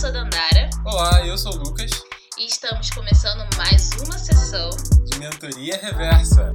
sou Dandara. Olá, eu sou o Lucas. E estamos começando mais uma sessão de Mentoria Reversa.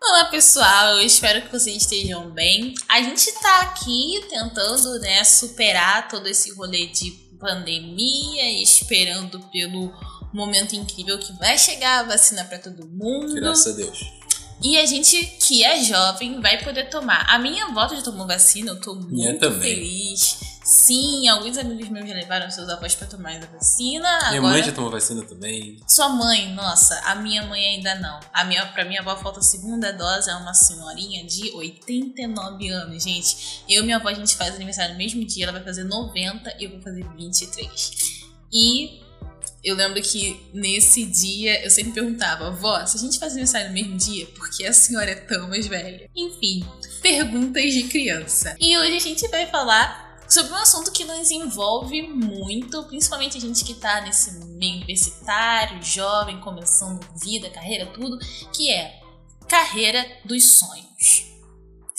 Olá pessoal, eu espero que vocês estejam bem. A gente tá aqui tentando, né, superar todo esse rolê de pandemia, esperando pelo momento incrível que vai chegar a vacina para todo mundo. Graças a Deus. E a gente que é jovem vai poder tomar. A minha avó já tomou vacina, eu tô muito feliz. Sim, alguns amigos meus já levaram seus avós pra tomar a vacina. Minha Agora... mãe já tomou vacina também. Sua mãe, nossa, a minha mãe ainda não. A minha, pra minha avó falta a segunda dose, é uma senhorinha de 89 anos, gente. Eu e minha avó, a gente faz aniversário no mesmo dia, ela vai fazer 90 e eu vou fazer 23. E eu lembro que nesse dia eu sempre perguntava, vó, se a gente faz aniversário no mesmo dia, por que a senhora é tão mais velha? Enfim, perguntas de criança. E hoje a gente vai falar sobre um assunto que nos envolve muito, principalmente a gente que tá nesse meio universitário, jovem, começando vida, carreira, tudo, que é carreira dos sonhos.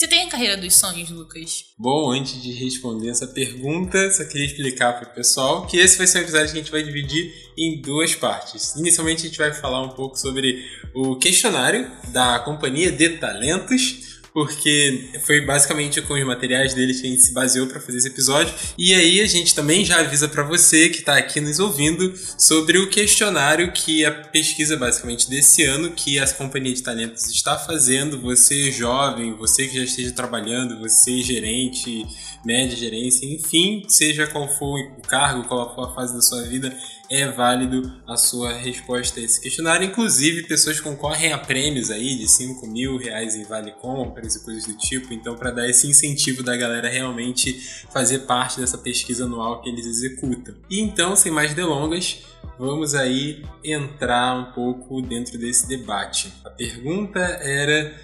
Você tem a carreira dos sonhos, Lucas? Bom, antes de responder essa pergunta, só queria explicar para o pessoal que esse vai ser um episódio que a gente vai dividir em duas partes. Inicialmente, a gente vai falar um pouco sobre o questionário da Companhia de Talentos porque foi basicamente com os materiais deles que a gente se baseou para fazer esse episódio. E aí a gente também já avisa para você que está aqui nos ouvindo sobre o questionário que a pesquisa basicamente desse ano que a companhia de talentos está fazendo. Você jovem, você que já esteja trabalhando, você gerente, média gerência, enfim, seja qual for o cargo, qual for a fase da sua vida, é válido a sua resposta a esse questionário. Inclusive, pessoas concorrem a prêmios aí de 5 mil reais em vale compras e coisas do tipo. Então, para dar esse incentivo da galera realmente fazer parte dessa pesquisa anual que eles executam. E então, sem mais delongas, vamos aí entrar um pouco dentro desse debate. A pergunta era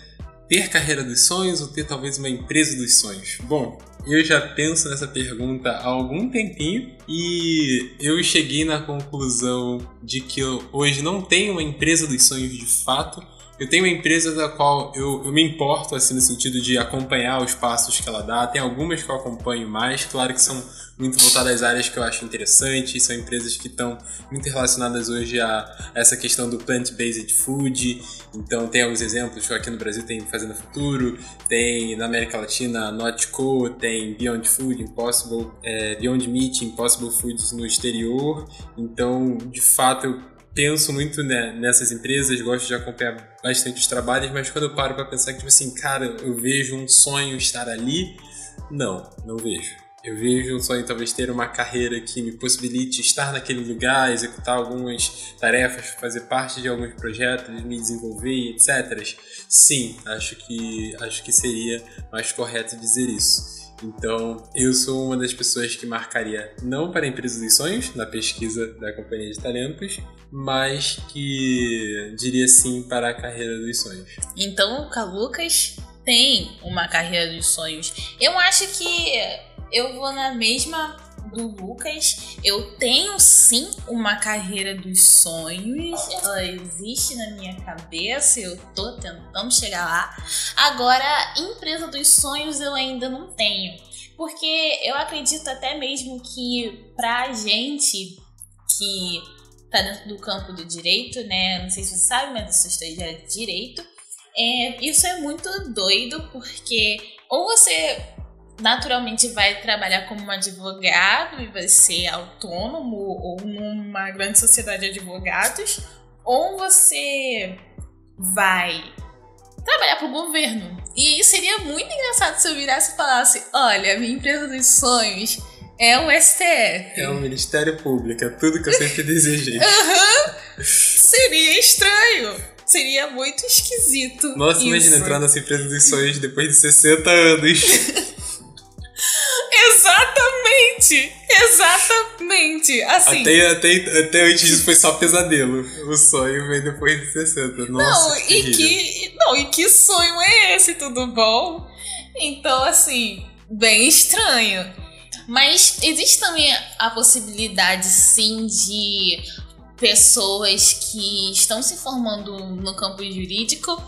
ter carreira dos sonhos ou ter talvez uma empresa dos sonhos? Bom, eu já penso nessa pergunta há algum tempinho e eu cheguei na conclusão de que eu hoje não tenho uma empresa dos sonhos de fato. Eu tenho uma empresa da qual eu, eu me importo, assim, no sentido de acompanhar os passos que ela dá. Tem algumas que eu acompanho mais, claro que são muito voltadas às áreas que eu acho interessantes. São empresas que estão muito relacionadas hoje a essa questão do plant-based food. Então tem alguns exemplos, aqui no Brasil tem Fazenda Futuro, tem na América Latina Notco, tem Beyond Food, Impossible, é, Beyond Meat, Impossible Foods no exterior. Então, de fato, eu penso muito né, nessas empresas, gosto de acompanhar bastante os trabalhos, mas quando eu paro para pensar que, tipo assim, cara, eu vejo um sonho estar ali, não, não vejo. Eu vejo um sonho talvez ter uma carreira que me possibilite estar naquele lugar, executar algumas tarefas, fazer parte de alguns projetos, me desenvolver, etc. Sim, acho que acho que seria mais correto dizer isso. Então, eu sou uma das pessoas que marcaria não para a empresa dos sonhos, na pesquisa da companhia de talentos, mas que diria sim para a carreira dos sonhos. Então, o Lucas tem uma carreira dos sonhos. Eu acho que eu vou na mesma do Lucas. Eu tenho sim uma carreira dos sonhos. Ela existe na minha cabeça. Eu tô tentando chegar lá. Agora, empresa dos sonhos eu ainda não tenho. Porque eu acredito até mesmo que pra gente que tá dentro do campo do direito, né? Não sei se você sabe, mas eu sou de direito. É, isso é muito doido, porque ou você naturalmente vai trabalhar como um advogado e vai ser autônomo ou numa grande sociedade de advogados, ou você vai trabalhar para o governo. E aí seria muito engraçado se eu virasse e falasse: olha, minha empresa dos sonhos é o STF. É o Ministério Público, é tudo que eu sempre desejei. Uhum. Seria estranho. Seria muito esquisito. Nossa, isso. imagina entrar nessa empresa dos sonhos depois de 60 anos. Exatamente! Exatamente! Assim. Até, até, até antes disso foi só pesadelo. O sonho veio depois de 60. Nossa, não, que e que. Não, e que sonho é esse, tudo bom? Então, assim, bem estranho. Mas existe também a possibilidade, sim, de pessoas que estão se formando no campo jurídico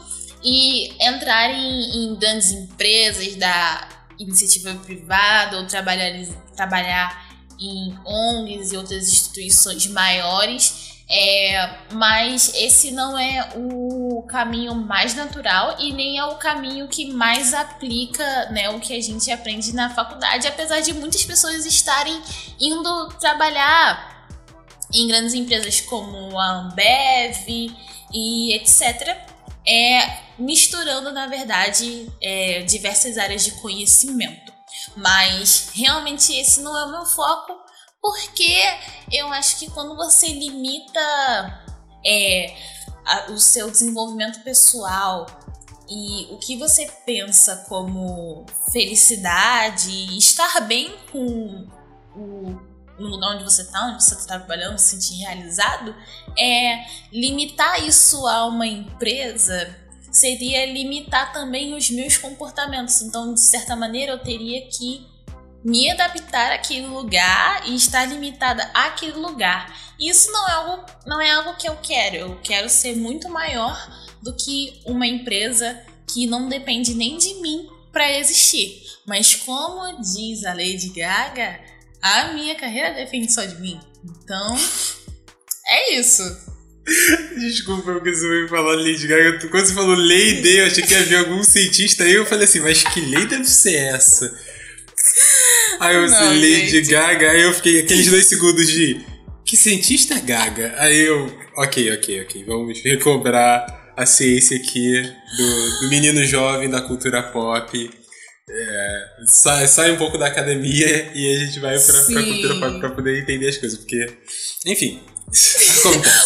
e entrar em, em grandes empresas da iniciativa privada ou trabalhar, trabalhar em ONGs e outras instituições maiores. É, mas esse não é o caminho mais natural e nem é o caminho que mais aplica né, o que a gente aprende na faculdade, apesar de muitas pessoas estarem indo trabalhar em grandes empresas como a Ambev e etc. É, misturando, na verdade, é, diversas áreas de conhecimento. Mas realmente esse não é o meu foco, porque eu acho que quando você limita é, a, o seu desenvolvimento pessoal e o que você pensa como felicidade estar bem com o no lugar onde você está, onde você está trabalhando, se sentir realizado, é limitar isso a uma empresa seria limitar também os meus comportamentos. Então, de certa maneira, eu teria que me adaptar àquele lugar e estar limitada àquele lugar. Isso não é algo, não é algo que eu quero. Eu quero ser muito maior do que uma empresa que não depende nem de mim para existir. Mas como diz a Lady Gaga, a minha carreira depende só de mim. Então, é isso. Desculpa, porque você veio falar Lady Gaga. Quando você falou Lady, eu achei que havia algum cientista aí. Eu falei assim, mas que lei deve ser essa? Aí eu falei Lady gente. Gaga, aí eu fiquei aqueles dois segundos de. Que cientista é Gaga? Aí eu. Ok, ok, ok. Vamos recobrar a ciência aqui do, do menino jovem da cultura pop. É, sai, sai um pouco da academia e a gente vai pra, pra cultura pop pra poder entender as coisas. Porque, enfim,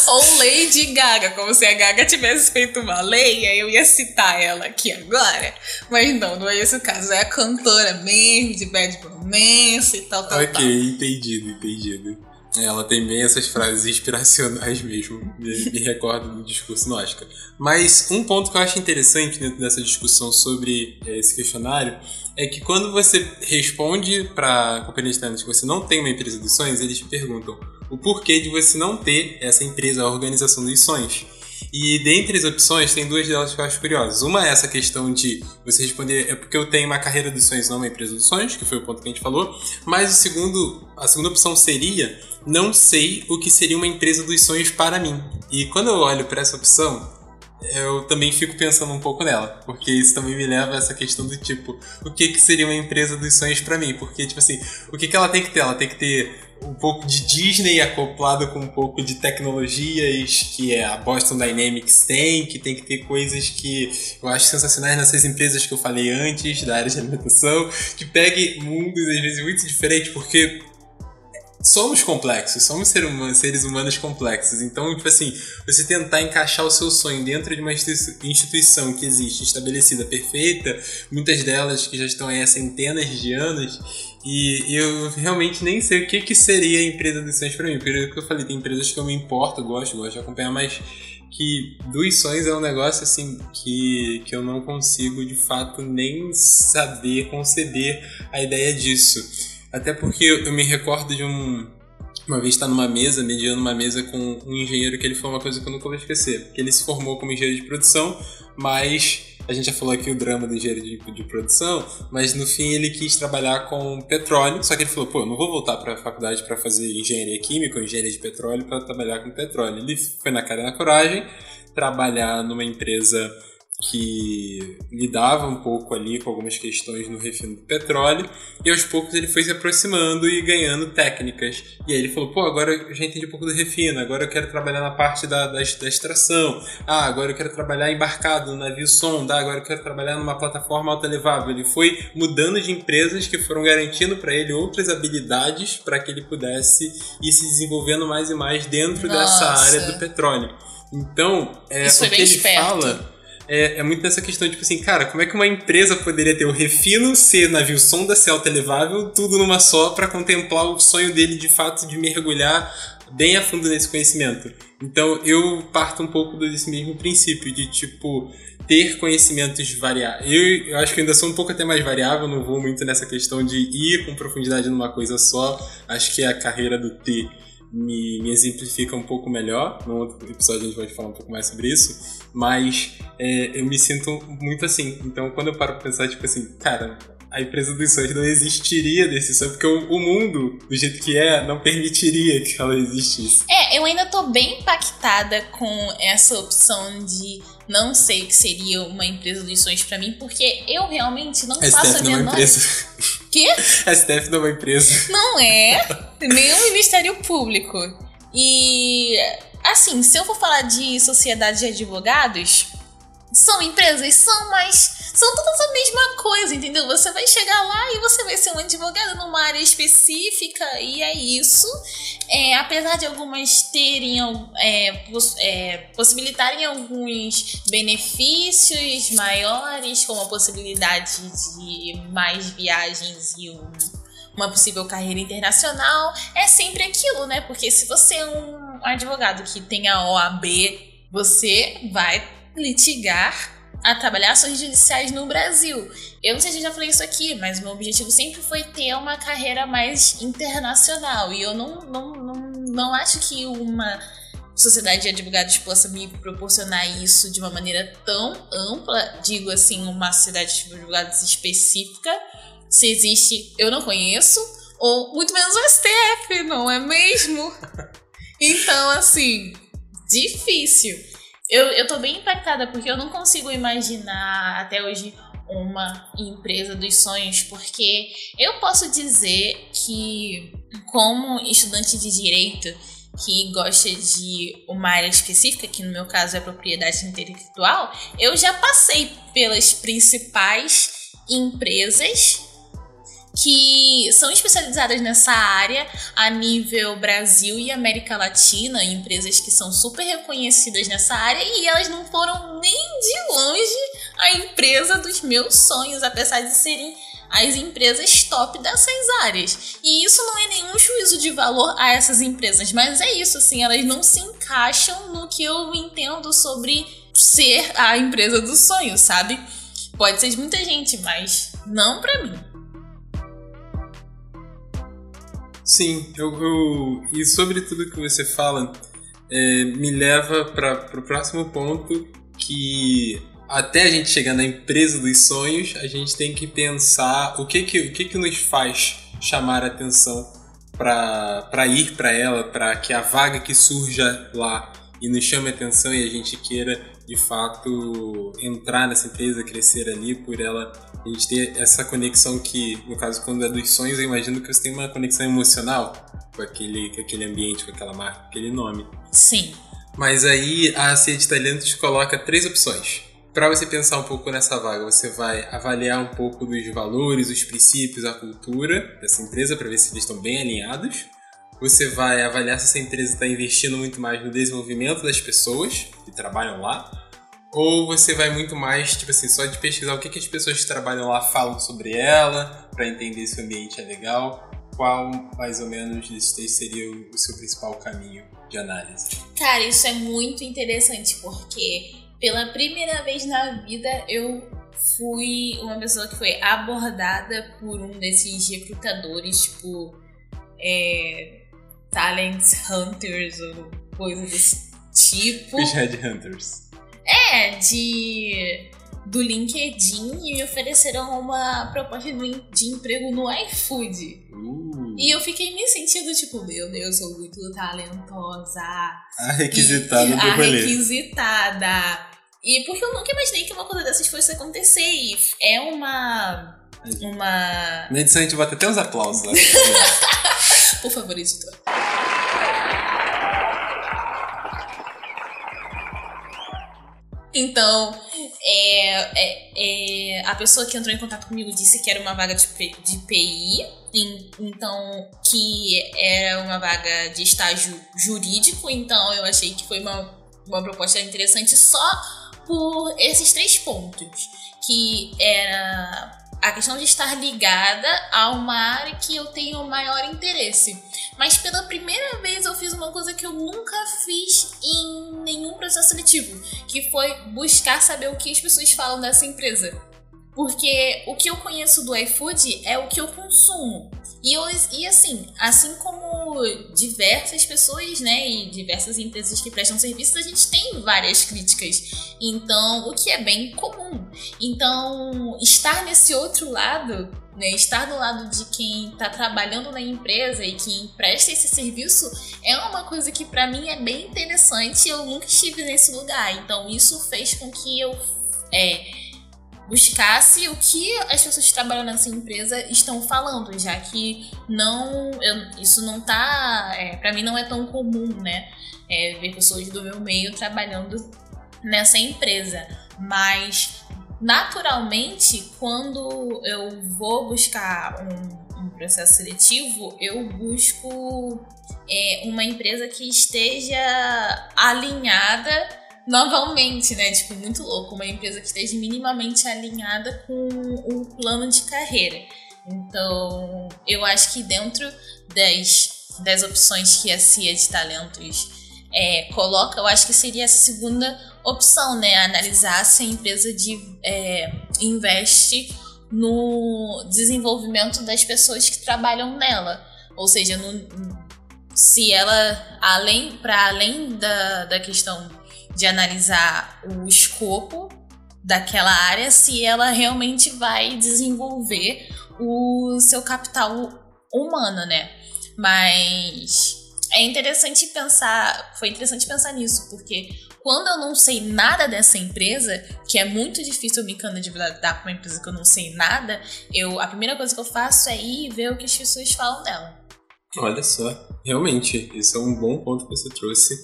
Ou Lady Gaga, como se a Gaga tivesse feito uma lei, aí eu ia citar ela aqui agora. Mas não, não é esse o caso. É a cantora mesmo, de Bad Romance e tal, tal, Ok, tal. entendido, entendido. Ela tem bem essas frases inspiracionais mesmo. Me, me recordo do discurso no Oscar. Mas um ponto que eu acho interessante dentro dessa discussão sobre eh, esse questionário é que quando você responde para a companhia de que você não tem uma empresa dos sonhos, eles te perguntam o porquê de você não ter essa empresa, a organização dos sonhos. E dentre as opções, tem duas delas que eu acho curiosas. Uma é essa questão de você responder é porque eu tenho uma carreira dos sonhos, não uma empresa dos sonhos, que foi o ponto que a gente falou. Mas o segundo, a segunda opção seria não sei o que seria uma empresa dos sonhos para mim. E quando eu olho para essa opção, eu também fico pensando um pouco nela, porque isso também me leva a essa questão do tipo, o que que seria uma empresa dos sonhos para mim? Porque tipo assim, o que que ela tem que ter? Ela tem que ter um pouco de Disney acoplado com um pouco de tecnologias que a Boston Dynamics tem, que tem que ter coisas que eu acho sensacionais nessas empresas que eu falei antes, da área de alimentação, que pegue mundos às vezes muito diferentes, porque somos complexos, somos seres humanos complexos. Então, tipo assim, você tentar encaixar o seu sonho dentro de uma instituição que existe, estabelecida, perfeita, muitas delas que já estão aí há centenas de anos, e eu realmente nem sei o que, que seria a empresa dos sonhos para mim. Porque que eu falei, tem empresas que eu me importo, gosto, gosto de acompanhar, mas que dos sonhos é um negócio assim que, que eu não consigo de fato nem saber conceber a ideia disso. Até porque eu me recordo de um. Uma vez estar numa mesa, mediando uma mesa com um engenheiro que ele falou uma coisa que eu nunca vou esquecer. Que ele se formou como engenheiro de produção, mas a gente já falou aqui o drama do engenheiro de, de, produção, mas no fim ele quis trabalhar com petróleo, só que ele falou, pô, eu não vou voltar para a faculdade para fazer engenharia química ou engenharia de petróleo para trabalhar com petróleo. Ele foi na cara e na coragem trabalhar numa empresa que lidava um pouco ali com algumas questões no refino do petróleo, e aos poucos ele foi se aproximando e ganhando técnicas. E aí ele falou: pô, agora eu já entendi um pouco do refino, agora eu quero trabalhar na parte da, da, da extração, ah, agora eu quero trabalhar embarcado no navio sonda, ah, agora eu quero trabalhar numa plataforma autolevável. Ele foi mudando de empresas que foram garantindo para ele outras habilidades para que ele pudesse ir se desenvolvendo mais e mais dentro Nossa. dessa área do petróleo. Então, é, o que ele esperto. fala é, é muito nessa questão, tipo assim, cara, como é que uma empresa poderia ter o refino, ser navio sonda, ser elevável, tudo numa só, para contemplar o sonho dele de fato de mergulhar bem a fundo nesse conhecimento. Então eu parto um pouco desse mesmo princípio, de tipo, ter conhecimentos variáveis. Eu, eu acho que ainda sou um pouco até mais variável, não vou muito nessa questão de ir com profundidade numa coisa só. Acho que é a carreira do T me, me exemplifica um pouco melhor. No outro episódio a gente vai falar um pouco mais sobre isso. Mas é, eu me sinto muito assim. Então quando eu paro pra pensar, tipo assim, cara, a empresa dos sonhos não existiria desse sonho, porque o, o, mundo, do jeito que é, não permitiria que ela existisse. É, eu ainda tô bem impactada com essa opção de não sei o que seria uma empresa dos sonhos para mim, porque eu realmente não STF faço a não é menor... empresa. Quê? STF não é uma empresa. Não é, nem o Ministério Público. E, assim, se eu for falar de sociedade de advogados, são empresas, são, mas são todas a mesma coisa, entendeu? Você vai chegar lá e você vai ser um advogado numa área específica e é isso. É, apesar de algumas terem, é, poss é, possibilitarem alguns benefícios maiores, como a possibilidade de mais viagens e um, uma possível carreira internacional, é sempre aquilo, né? Porque se você é um advogado que tem a OAB, você vai litigar a trabalhar ações judiciais no Brasil. Eu não sei se eu já falei isso aqui, mas meu objetivo sempre foi ter uma carreira mais internacional. E eu não, não, não, não acho que uma sociedade de advogados possa me proporcionar isso de uma maneira tão ampla, digo assim, uma sociedade de advogados específica. Se existe, eu não conheço, ou muito menos o STF, não é mesmo? Então, assim, difícil. Eu, eu tô bem impactada porque eu não consigo imaginar até hoje uma empresa dos sonhos, porque eu posso dizer que, como estudante de direito que gosta de uma área específica, que no meu caso é propriedade intelectual, eu já passei pelas principais empresas que são especializadas nessa área a nível Brasil e América Latina, empresas que são super reconhecidas nessa área e elas não foram nem de longe a empresa dos meus sonhos, apesar de serem as empresas top dessas áreas. E isso não é nenhum juízo de valor a essas empresas, mas é isso, assim, elas não se encaixam no que eu entendo sobre ser a empresa dos sonhos, sabe? Pode ser de muita gente, mas não para mim. Sim, eu, eu, e sobre tudo que você fala, é, me leva para o próximo ponto que até a gente chegar na empresa dos sonhos, a gente tem que pensar o que que, o que, que nos faz chamar atenção para ir para ela, para que a vaga que surja lá e nos chame atenção e a gente queira de fato entrar nessa empresa, crescer ali, por ela a gente ter essa conexão que, no caso, quando é dos sonhos, eu imagino que você tem uma conexão emocional com aquele, com aquele ambiente, com aquela marca, com aquele nome. Sim. Mas aí a Cia de Talentos coloca três opções. Para você pensar um pouco nessa vaga, você vai avaliar um pouco dos valores, os princípios, a cultura dessa empresa para ver se eles estão bem alinhados. Você vai avaliar se essa empresa está investindo muito mais no desenvolvimento das pessoas que trabalham lá. Ou você vai muito mais, tipo assim, só de pesquisar o que, que as pessoas que trabalham lá falam sobre ela, para entender se o ambiente é legal. Qual, mais ou menos, desses seria o seu principal caminho de análise? Cara, isso é muito interessante, porque pela primeira vez na vida eu fui uma pessoa que foi abordada por um desses recrutadores, tipo. É, talent hunters ou coisa desse tipo. Os headhunters. É, de do LinkedIn e me ofereceram uma proposta de emprego no iFood. Uh. E eu fiquei me sentindo tipo, meu Deus, eu sou muito talentosa. A requisitada e, do A rolê. requisitada. E porque eu nunca imaginei que uma coisa dessas fosse acontecer. E é uma. Uma. Na edição a gente bota até uns aplausos lá. Por favor, editor. Então, é, é, é, a pessoa que entrou em contato comigo disse que era uma vaga de, de PI, em, então que era uma vaga de estágio jurídico, então eu achei que foi uma, uma proposta interessante só por esses três pontos, que era a questão de estar ligada a uma área que eu tenho maior interesse. Mas pela primeira vez eu fiz uma coisa que eu nunca fiz processo seletivo, que foi buscar saber o que as pessoas falam dessa empresa. Porque o que eu conheço do iFood é o que eu consumo. E, eu, e assim, assim como diversas pessoas, né, e diversas empresas que prestam serviços, a gente tem várias críticas. Então, o que é bem comum. Então, estar nesse outro lado, né, estar do lado de quem está trabalhando na empresa e quem presta esse serviço é uma coisa que para mim é bem interessante. Eu nunca estive nesse lugar. Então, isso fez com que eu é, buscasse o que as pessoas que trabalham nessa empresa estão falando, já que não, eu, isso não tá, é, para mim não é tão comum, né, é, ver pessoas do meu meio trabalhando nessa empresa, mas naturalmente quando eu vou buscar um, um processo seletivo, eu busco é, uma empresa que esteja alinhada novamente, né? Tipo, muito louco. Uma empresa que esteja minimamente alinhada com o plano de carreira. Então, eu acho que dentro das, das opções que a CIA de Talentos é, coloca, eu acho que seria a segunda opção, né? Analisar se a empresa de, é, investe no desenvolvimento das pessoas que trabalham nela. Ou seja, no, se ela, além para além da, da questão de analisar o escopo daquela área, se ela realmente vai desenvolver o seu capital humano, né? Mas é interessante pensar, foi interessante pensar nisso, porque quando eu não sei nada dessa empresa, que é muito difícil eu me candidatar para uma empresa que eu não sei nada, eu a primeira coisa que eu faço é ir ver o que as pessoas falam dela. Olha só, realmente, isso é um bom ponto que você trouxe.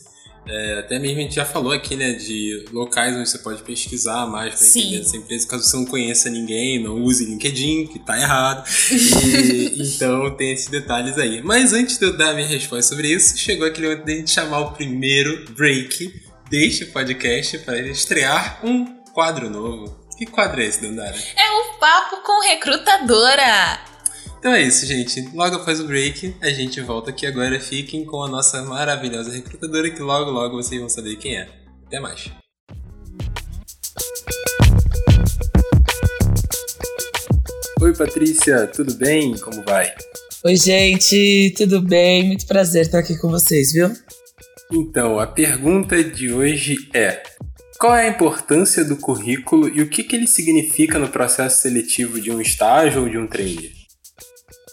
É, até mesmo a gente já falou aqui, né, de locais onde você pode pesquisar mais para entender essa empresa, caso você não conheça ninguém, não use LinkedIn, que tá errado. E, então tem esses detalhes aí. Mas antes de eu dar a minha resposta sobre isso, chegou aquele momento de a gente chamar o primeiro break deste podcast para estrear um quadro novo. Que quadro é esse, Dandara? É o Papo com Recrutadora! Então é isso, gente. Logo após o break, a gente volta aqui agora. Fiquem com a nossa maravilhosa recrutadora, que logo, logo vocês vão saber quem é. Até mais. Oi, Patrícia, tudo bem? Como vai? Oi, gente, tudo bem? Muito prazer estar aqui com vocês, viu? Então, a pergunta de hoje é: qual é a importância do currículo e o que, que ele significa no processo seletivo de um estágio ou de um trainee?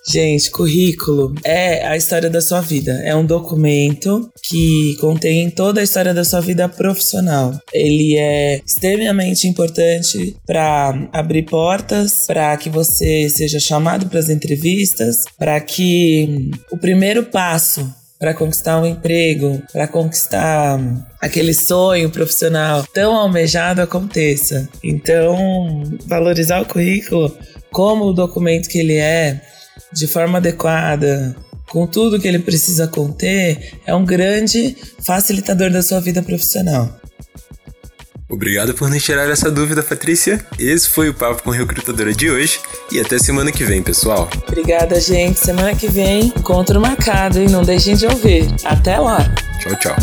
Gente, currículo é a história da sua vida. É um documento que contém toda a história da sua vida profissional. Ele é extremamente importante para abrir portas, para que você seja chamado para as entrevistas, para que o primeiro passo para conquistar um emprego, para conquistar aquele sonho profissional tão almejado aconteça. Então, valorizar o currículo como o documento que ele é, de forma adequada, com tudo que ele precisa conter, é um grande facilitador da sua vida profissional. Obrigado por nos tirar essa dúvida, Patrícia. Esse foi o Papo com Recrutadora de hoje e até semana que vem, pessoal. Obrigada, gente. Semana que vem, encontro marcado, hein? Não deixem de ouvir. Até lá. Tchau, tchau.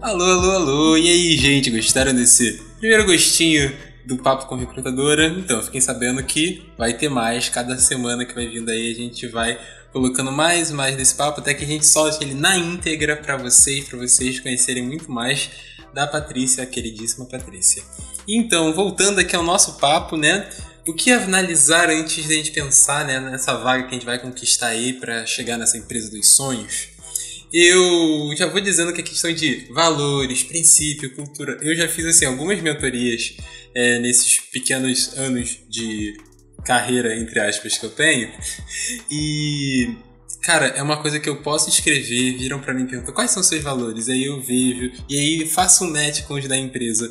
Alô, alô, alô. E aí, gente, gostaram desse primeiro gostinho do Papo com Recrutadora. Então, fiquem sabendo que vai ter mais. Cada semana que vai vindo aí, a gente vai colocando mais e mais desse papo até que a gente solte ele na íntegra para vocês, para vocês conhecerem muito mais da Patrícia, a queridíssima Patrícia. Então, voltando aqui ao nosso papo, né? O que analisar antes de a gente pensar né, nessa vaga que a gente vai conquistar aí para chegar nessa empresa dos sonhos? Eu já vou dizendo que a questão de valores, princípio, cultura, eu já fiz assim algumas mentorias é, nesses pequenos anos de carreira, entre aspas, que eu tenho. E, cara, é uma coisa que eu posso escrever, viram para mim e perguntam quais são seus valores, aí eu vejo, e aí faço um match com os da empresa.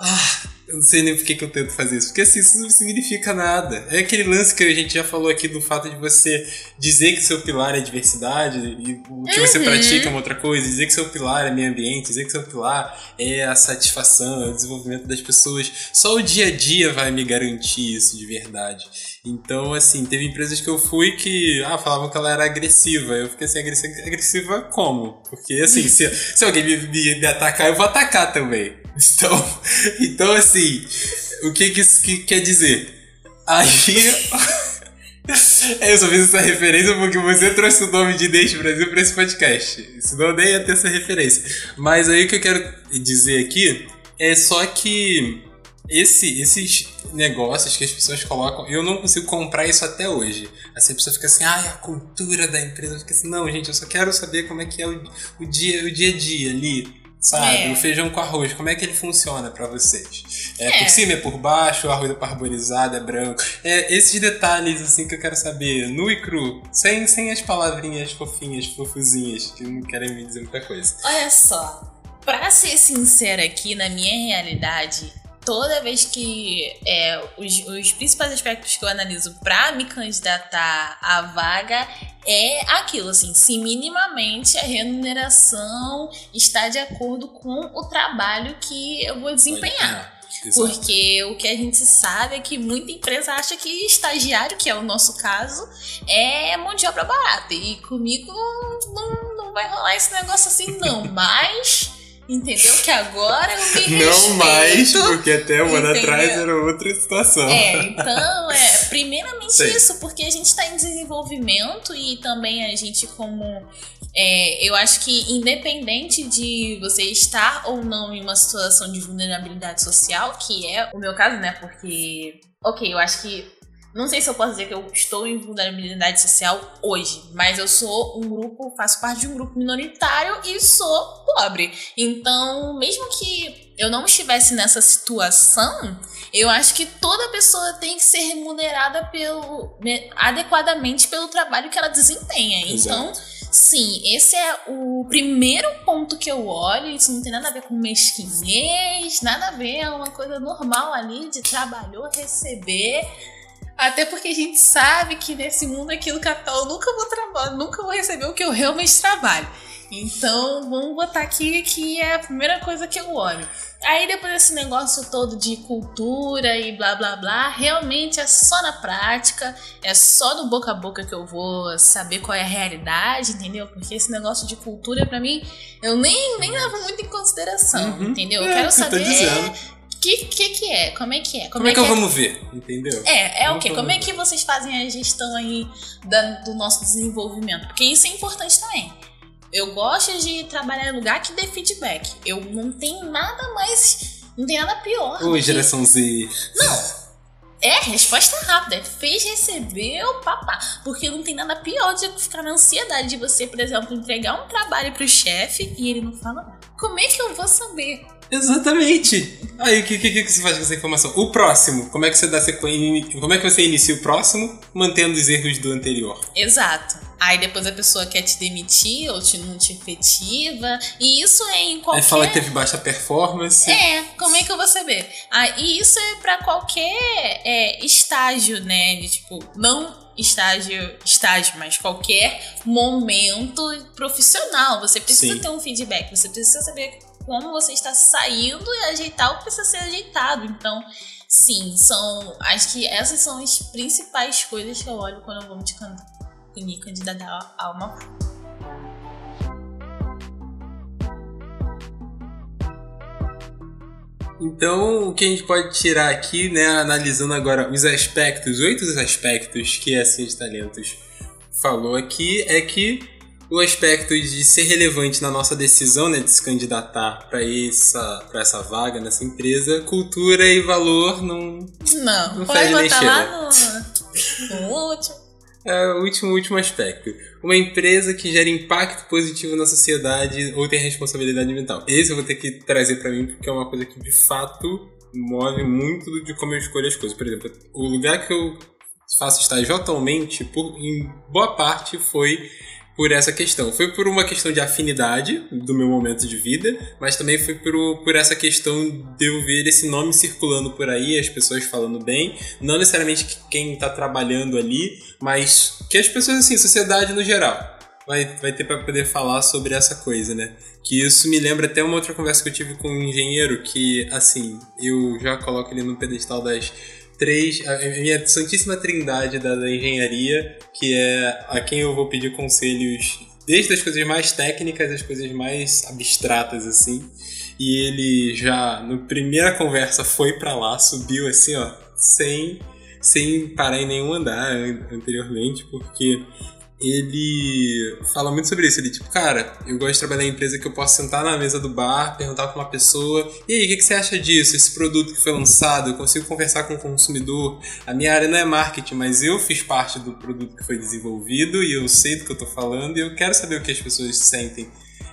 Ah, eu não sei nem por que, que eu tento fazer isso. Porque assim, isso não significa nada. É aquele lance que a gente já falou aqui do fato de você dizer que seu pilar é diversidade e o que uhum. você pratica é uma outra coisa, dizer que seu pilar é meio ambiente, dizer que seu pilar é a satisfação, é o desenvolvimento das pessoas. Só o dia a dia vai me garantir isso de verdade. Então, assim, teve empresas que eu fui que ah, falavam que ela era agressiva. Eu fiquei assim, agressiva, agressiva como? Porque, assim, se, se alguém me, me, me atacar, eu vou atacar também. Então, então assim, o que, que isso que quer dizer? Aí. eu só fiz essa referência porque você trouxe o nome de Deixe Brasil para esse podcast. Senão nem ia ter essa referência. Mas aí o que eu quero dizer aqui é só que esse, esses negócios que as pessoas colocam, eu não consigo comprar isso até hoje. Assim, a pessoa fica assim, ah, a cultura da empresa. Fica assim, não, gente, eu só quero saber como é que é o, o, dia, o dia a dia ali. Sabe? É. O feijão com arroz, como é que ele funciona para vocês? É, é, por cima, é por baixo, o arroz é parboilizado, é branco. É esses detalhes assim que eu quero saber, nu e cru, sem, sem as palavrinhas fofinhas, fofuzinhas, que não querem me dizer muita coisa. Olha só, pra ser sincera aqui, na minha realidade, toda vez que é, os, os principais aspectos que eu analiso para me candidatar à vaga é aquilo, assim, se minimamente a remuneração está de acordo com o trabalho que eu vou desempenhar. É, Porque o que a gente sabe é que muita empresa acha que estagiário, que é o nosso caso, é mão de obra barata. E comigo não, não vai rolar esse negócio assim, não. Mas Entendeu? Que agora eu me respeito. Não mais, porque até um ano atrás era outra situação. É, então, é, primeiramente Sim. isso, porque a gente está em desenvolvimento e também a gente como é, eu acho que independente de você estar ou não em uma situação de vulnerabilidade social, que é o meu caso, né? Porque, ok, eu acho que não sei se eu posso dizer que eu estou em vulnerabilidade social hoje, mas eu sou um grupo, faço parte de um grupo minoritário e sou pobre. Então, mesmo que eu não estivesse nessa situação, eu acho que toda pessoa tem que ser remunerada pelo, adequadamente pelo trabalho que ela desempenha. Exato. Então, sim, esse é o primeiro ponto que eu olho. Isso não tem nada a ver com mesquinhez, nada a ver, é uma coisa normal ali de trabalhou, receber até porque a gente sabe que nesse mundo aqui do capital eu nunca vou trabalhar, nunca vou receber o que eu realmente trabalho. Então, vamos botar aqui que é a primeira coisa que eu olho. Aí depois desse negócio todo de cultura e blá blá blá, realmente é só na prática, é só no boca a boca que eu vou saber qual é a realidade, entendeu? Porque esse negócio de cultura para mim eu nem, nem levo muito em consideração, uhum. entendeu? Eu é, quero saber que, que que é? Como é que é? Como, Como é, é que, é vamos ver? Entendeu? É, é o quê? Como é que vocês fazem a gestão aí da, do nosso desenvolvimento? Porque isso é importante também. Eu gosto de trabalhar em lugar que dê feedback. Eu não tenho nada mais. Não tem nada pior. Oi, geração Z. Não. É, resposta rápida. Fez, recebeu, papá. Porque não tem nada pior de ficar na ansiedade de você, por exemplo, entregar um trabalho pro chefe e ele não fala nada. Como é que eu vou saber? Exatamente. Aí o que, que, que você faz com essa informação? O próximo, como é que você dá sequência? Como é que você inicia o próximo, mantendo os erros do anterior? Exato. Aí depois a pessoa quer te demitir ou te não te efetiva. E isso é em qualquer. Aí fala que teve baixa performance. É, como é que eu vou saber? Ah, e isso é para qualquer é, estágio, né? De tipo, não estágio, estágio, mas qualquer momento profissional. Você precisa Sim. ter um feedback, você precisa saber como você está saindo e ajeitar o que precisa ser ajeitado. Então, sim, são. Acho que essas são as principais coisas que eu olho quando eu vou me candidatar a uma. Então, o que a gente pode tirar aqui, né, analisando agora os aspectos, oito aspectos que a Ciência de Talentos falou aqui, é que o aspecto de ser relevante na nossa decisão né, de se candidatar para essa, essa vaga nessa empresa, cultura e valor não. Não, não pode botar lá no, no último. É o último, último aspecto. Uma empresa que gera impacto positivo na sociedade ou tem responsabilidade ambiental. Esse eu vou ter que trazer para mim porque é uma coisa que de fato move muito de como eu escolho as coisas. Por exemplo, o lugar que eu faço estágio atualmente, por, em boa parte, foi por essa questão. Foi por uma questão de afinidade do meu momento de vida, mas também foi por, por essa questão de eu ver esse nome circulando por aí, as pessoas falando bem. Não necessariamente quem está trabalhando ali, mas que as pessoas, assim, sociedade no geral. Vai, vai ter para poder falar sobre essa coisa, né? Que isso me lembra até uma outra conversa que eu tive com um engenheiro que, assim, eu já coloco ele no pedestal das três, a minha santíssima trindade da, da, engenharia, que é a quem eu vou pedir conselhos desde as coisas mais técnicas às coisas mais abstratas, assim. E ele já, no primeira conversa, foi para lá, subiu assim, ó, sem, sem parar em nenhum andar anteriormente, porque ele fala muito sobre isso. Ele, tipo, cara, eu gosto de trabalhar em empresa que eu posso sentar na mesa do bar, perguntar pra uma pessoa, e aí, o que, que, você acha disso? Esse produto que foi lançado, eu consigo conversar com o consumidor. A minha área não é marketing, mas eu fiz parte do produto que foi desenvolvido e eu sei do que eu tô falando e eu quero saber o que as pessoas sentem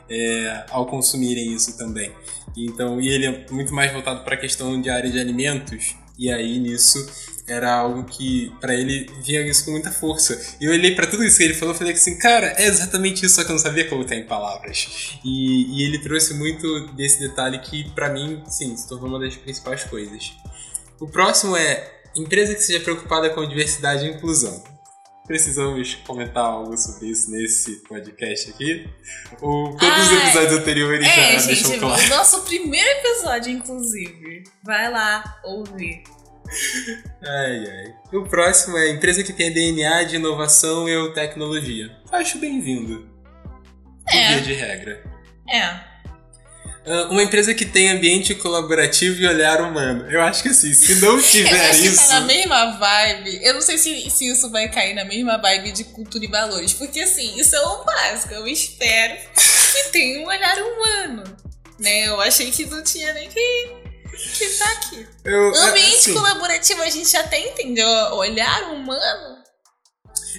é, ao consumirem isso também. Então, e ele é muito mais voltado para a questão de área de alimentos, e aí nisso era algo que para ele vinha isso com muita força. E eu olhei para tudo isso que ele falou e falei assim, cara, é exatamente isso, só que eu não sabia colocar em palavras. E, e ele trouxe muito desse detalhe que para mim, sim, se tornou uma das principais coisas. O próximo é empresa que seja preocupada com diversidade e inclusão. Precisamos comentar algo sobre isso nesse podcast aqui? Ou todos Ai, os episódios anteriores é, já gente, deixam claro? O nosso primeiro episódio, inclusive. Vai lá ouvir. Ai, ai. O próximo é empresa que tem DNA de inovação e tecnologia. Acho bem-vindo. É. Via de regra. É. Uh, uma empresa que tem ambiente colaborativo e olhar humano. Eu acho que assim, se não tiver isso. Tá na mesma vibe. Eu não sei se, se isso vai cair na mesma vibe de cultura e valores. Porque assim, isso é o básico. Eu espero que tenha um olhar humano. Né? Eu achei que não tinha nem que que tá aqui. Eu, é, ambiente assim, colaborativo a gente até entendeu. Olhar humano.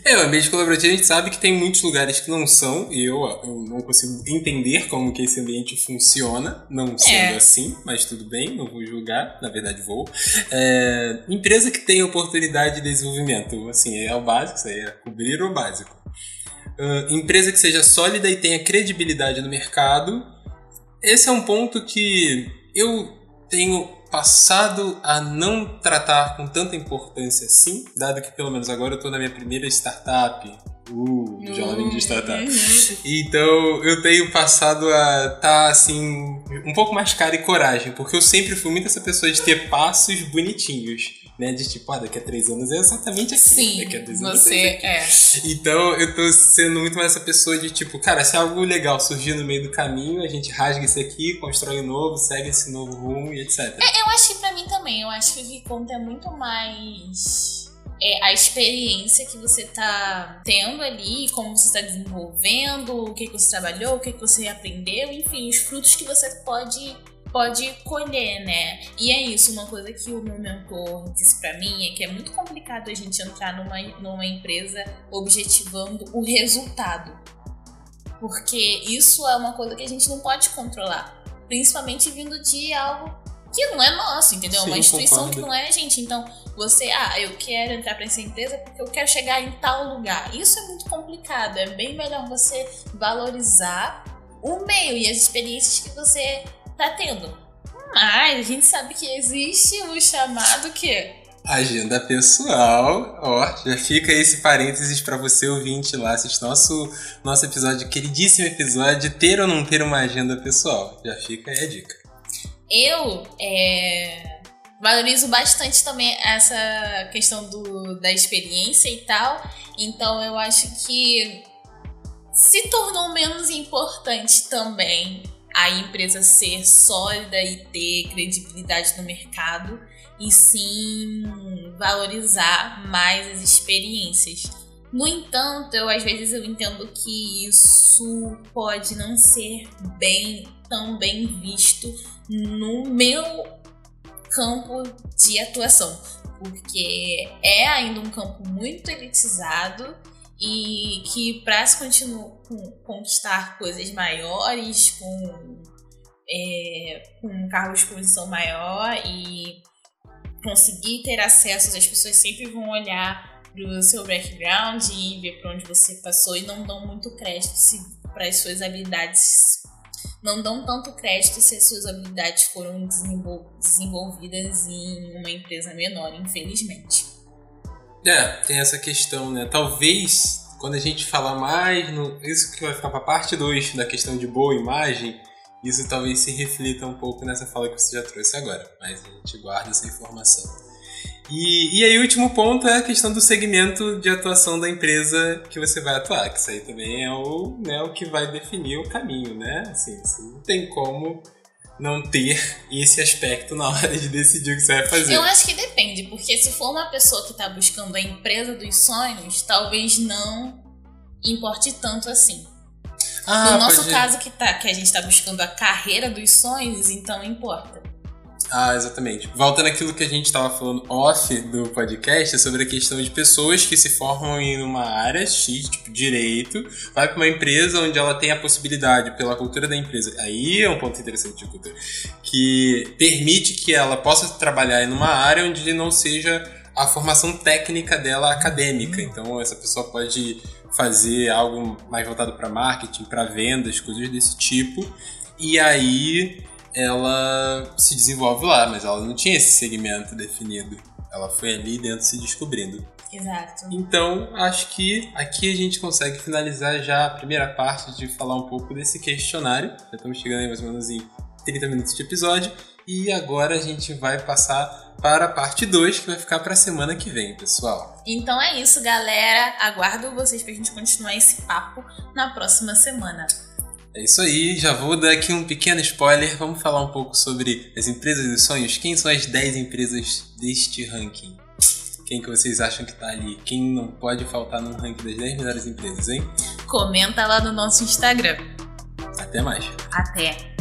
É, o ambiente colaborativo a gente sabe que tem muitos lugares que não são, e eu, eu não consigo entender como que esse ambiente funciona, não sendo é. assim, mas tudo bem, não vou julgar, na verdade vou. É, empresa que tem oportunidade de desenvolvimento, assim, é o básico, isso aí é cobrir o básico. Uh, empresa que seja sólida e tenha credibilidade no mercado. Esse é um ponto que eu tenho passado a não tratar com tanta importância assim, dado que pelo menos agora eu estou na minha primeira startup. Uh, jovem de startup. Uhum. Então eu tenho passado a estar tá, assim, um pouco mais cara e coragem, porque eu sempre fui muito essa pessoa de ter passos bonitinhos né? De tipo, ah, daqui a três anos é exatamente aqui. Sim, daqui a três anos você é. é. Então eu tô sendo muito mais essa pessoa de tipo, cara, se algo legal surgir no meio do caminho, a gente rasga isso aqui, constrói um novo, segue esse novo rumo e etc. É, eu acho que pra mim também, eu acho que o que conta é muito mais é, a experiência que você tá tendo ali, como você está desenvolvendo, o que, que você trabalhou, o que, que você aprendeu, enfim, os frutos que você pode pode colher, né? E é isso, uma coisa que o meu mentor disse para mim é que é muito complicado a gente entrar numa, numa empresa objetivando o resultado. Porque isso é uma coisa que a gente não pode controlar. Principalmente vindo de algo que não é nosso, entendeu? Sim, uma instituição concordo. que não é a gente. Então, você, ah, eu quero entrar para essa empresa porque eu quero chegar em tal lugar. Isso é muito complicado. É bem melhor você valorizar o meio e as experiências que você tá tendo. Mas a gente sabe que existe o chamado que Agenda pessoal, ó, já fica esse parênteses para você ouvinte lá, assistir nosso, nosso episódio, queridíssimo episódio, ter ou não ter uma agenda pessoal. Já fica aí a dica. Eu é, valorizo bastante também essa questão do, da experiência e tal, então eu acho que se tornou menos importante também a empresa ser sólida e ter credibilidade no mercado, e sim valorizar mais as experiências. No entanto, eu às vezes eu entendo que isso pode não ser bem tão bem visto no meu campo de atuação, porque é ainda um campo muito elitizado e que para se continuar conquistar coisas maiores com é, com de exposição maior e conseguir ter acesso, as pessoas sempre vão olhar para o seu background e ver para onde você passou e não dão muito crédito para as suas habilidades. Não dão tanto crédito se as suas habilidades foram desenvolvidas em uma empresa menor, infelizmente. É, tem essa questão, né? Talvez quando a gente falar mais no. Isso que vai ficar para parte 2 da questão de boa imagem, isso talvez se reflita um pouco nessa fala que você já trouxe agora, mas a gente guarda essa informação. E, e aí, o último ponto é a questão do segmento de atuação da empresa que você vai atuar, que isso aí também é o, né, o que vai definir o caminho, né? Assim, assim, não tem como não ter esse aspecto na hora de decidir o que você vai fazer. Eu acho que depende, porque se for uma pessoa que está buscando a empresa dos sonhos, talvez não importe tanto assim. Ah, no nosso pode- caso que, tá, que a gente está buscando a carreira dos sonhos, então importa. Ah, exatamente. Voltando àquilo que a gente estava falando off do podcast, sobre a questão de pessoas que se formam em uma área X, tipo direito, vai para uma empresa onde ela tem a possibilidade, pela cultura da empresa, aí é um ponto interessante de cultura, que permite que ela possa trabalhar em uma área onde não seja a formação técnica dela acadêmica. Então, essa pessoa pode fazer algo mais voltado para marketing, para vendas, coisas desse tipo. E aí ela se desenvolve lá, mas ela não tinha esse segmento definido. Ela foi ali dentro se descobrindo. Exato. Então, acho que aqui a gente consegue finalizar já a primeira parte de falar um pouco desse questionário. Já estamos chegando aí mais ou menos em 30 minutos de episódio. E agora a gente vai passar para a parte 2, que vai ficar para a semana que vem, pessoal. Então é isso, galera. Aguardo vocês pra gente continuar esse papo na próxima semana. É isso aí, já vou dar aqui um pequeno spoiler. Vamos falar um pouco sobre as empresas dos sonhos. Quem são as 10 empresas deste ranking? Quem que vocês acham que tá ali? Quem não pode faltar no ranking das 10 melhores empresas, hein? Comenta lá no nosso Instagram. Até mais. Até!